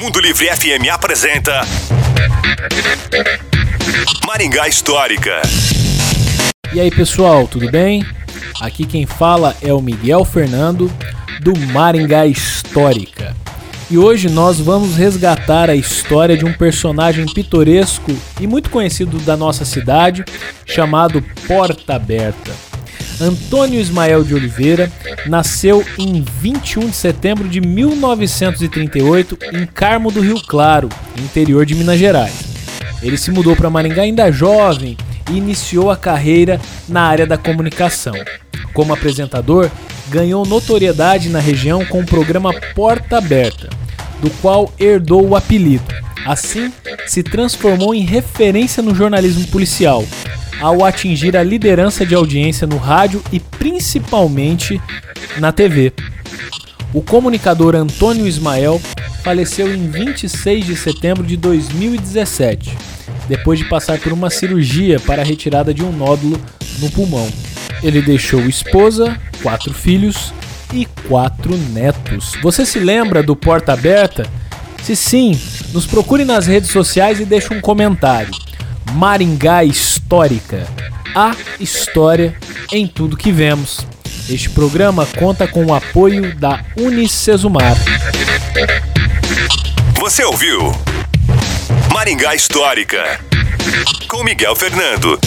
Mundo Livre FM apresenta Maringá Histórica. E aí pessoal, tudo bem? Aqui quem fala é o Miguel Fernando do Maringá Histórica. E hoje nós vamos resgatar a história de um personagem pitoresco e muito conhecido da nossa cidade, chamado Porta Aberta. Antônio Ismael de Oliveira nasceu em 21 de setembro de 1938 em Carmo do Rio Claro, interior de Minas Gerais. Ele se mudou para Maringá ainda jovem e iniciou a carreira na área da comunicação. Como apresentador, ganhou notoriedade na região com o programa Porta Aberta, do qual herdou o apelido. Assim, se transformou em referência no jornalismo policial, ao atingir a liderança de audiência no rádio e principalmente na TV. O comunicador Antônio Ismael faleceu em 26 de setembro de 2017, depois de passar por uma cirurgia para a retirada de um nódulo no pulmão. Ele deixou esposa, quatro filhos e quatro netos. Você se lembra do Porta Aberta? Se sim, nos procure nas redes sociais e deixe um comentário. Maringá Histórica. A história em tudo que vemos. Este programa conta com o apoio da Unicesumar. Você ouviu Maringá Histórica com Miguel Fernando.